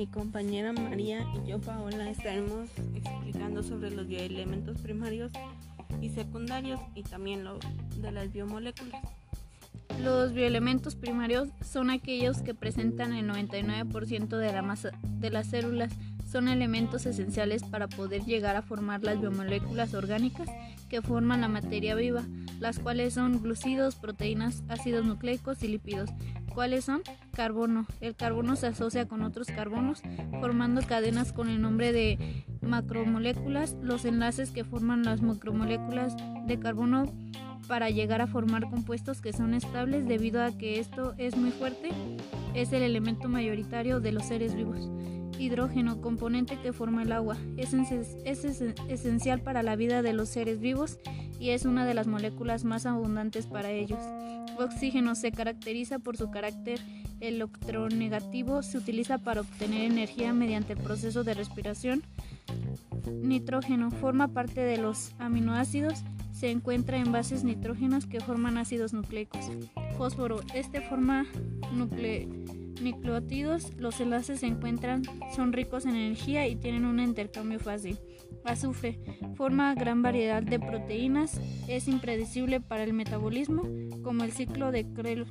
mi compañera María y yo Paola estaremos explicando sobre los bioelementos primarios y secundarios y también lo de las biomoléculas. Los bioelementos primarios son aquellos que presentan el 99% de la masa de las células. Son elementos esenciales para poder llegar a formar las biomoléculas orgánicas que forman la materia viva, las cuales son glucidos, proteínas, ácidos nucleicos y lípidos. ¿Cuáles son? Carbono. El carbono se asocia con otros carbonos formando cadenas con el nombre de macromoléculas. Los enlaces que forman las macromoléculas de carbono para llegar a formar compuestos que son estables debido a que esto es muy fuerte es el elemento mayoritario de los seres vivos. Hidrógeno, componente que forma el agua, es, es esencial para la vida de los seres vivos y es una de las moléculas más abundantes para ellos. Oxígeno se caracteriza por su carácter electronegativo, se utiliza para obtener energía mediante el proceso de respiración. Nitrógeno forma parte de los aminoácidos, se encuentra en bases nitrógenas que forman ácidos nucleicos. Fósforo, este forma nucleótidos, los enlaces se encuentran, son ricos en energía y tienen un intercambio fácil. Azufre forma gran variedad de proteínas, es impredecible para el metabolismo, como el ciclo de Krebs.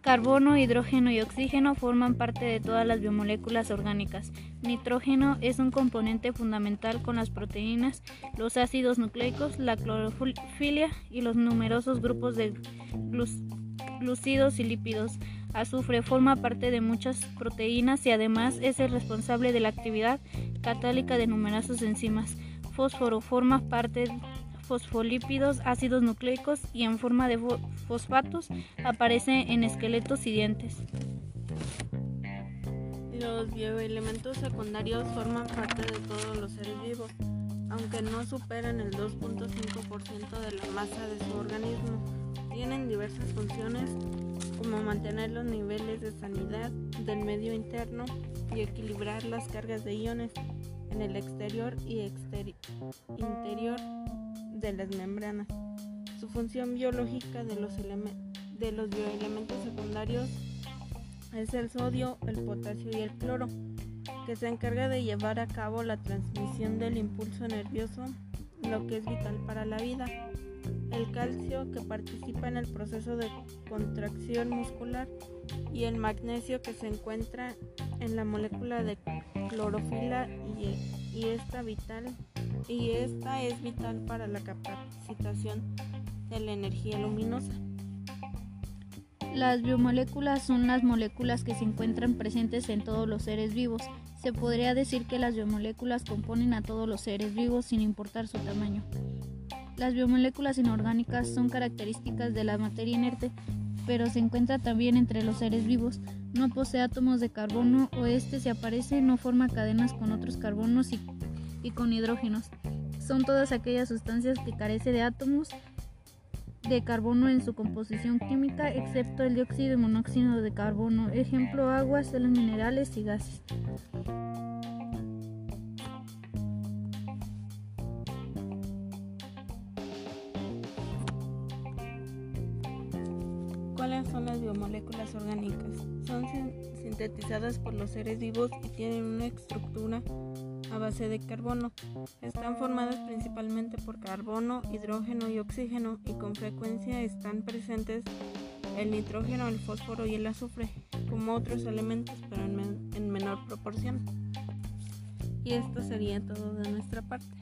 Carbono, hidrógeno y oxígeno forman parte de todas las biomoléculas orgánicas. Nitrógeno es un componente fundamental con las proteínas, los ácidos nucleicos, la clorofilia y los numerosos grupos de glucidos y lípidos. Azufre forma parte de muchas proteínas y además es el responsable de la actividad catálica de numerosas enzimas. Fósforo forma parte de fosfolípidos, ácidos nucleicos y en forma de fosfatos aparece en esqueletos y dientes. Los bioelementos secundarios forman parte de todos los seres vivos, aunque no superan el 2.5% de la masa de su organismo. Tienen diversas funciones como mantener los niveles de sanidad del medio interno y equilibrar las cargas de iones en el exterior y interior de las membranas. Su función biológica de los, de los bioelementos secundarios es el sodio, el potasio y el cloro, que se encarga de llevar a cabo la transmisión del impulso nervioso, lo que es vital para la vida. El calcio, que participa en el proceso de contracción muscular, y el magnesio, que se encuentra en la molécula de clorofila y, y esta vital y esta es vital para la capacitación de la energía luminosa. Las biomoléculas son las moléculas que se encuentran presentes en todos los seres vivos. Se podría decir que las biomoléculas componen a todos los seres vivos sin importar su tamaño. Las biomoléculas inorgánicas son características de la materia inerte, pero se encuentra también entre los seres vivos. No posee átomos de carbono o este si aparece no forma cadenas con otros carbonos y y con hidrógenos. Son todas aquellas sustancias que carecen de átomos de carbono en su composición química, excepto el dióxido y monóxido de carbono. Ejemplo, agua, sales minerales y gases. ¿Cuáles son las biomoléculas orgánicas? Son sintetizadas por los seres vivos y tienen una estructura a base de carbono. Están formadas principalmente por carbono, hidrógeno y oxígeno y con frecuencia están presentes el nitrógeno, el fósforo y el azufre, como otros elementos, pero en, menor proporción. Y esto sería todo de nuestra parte.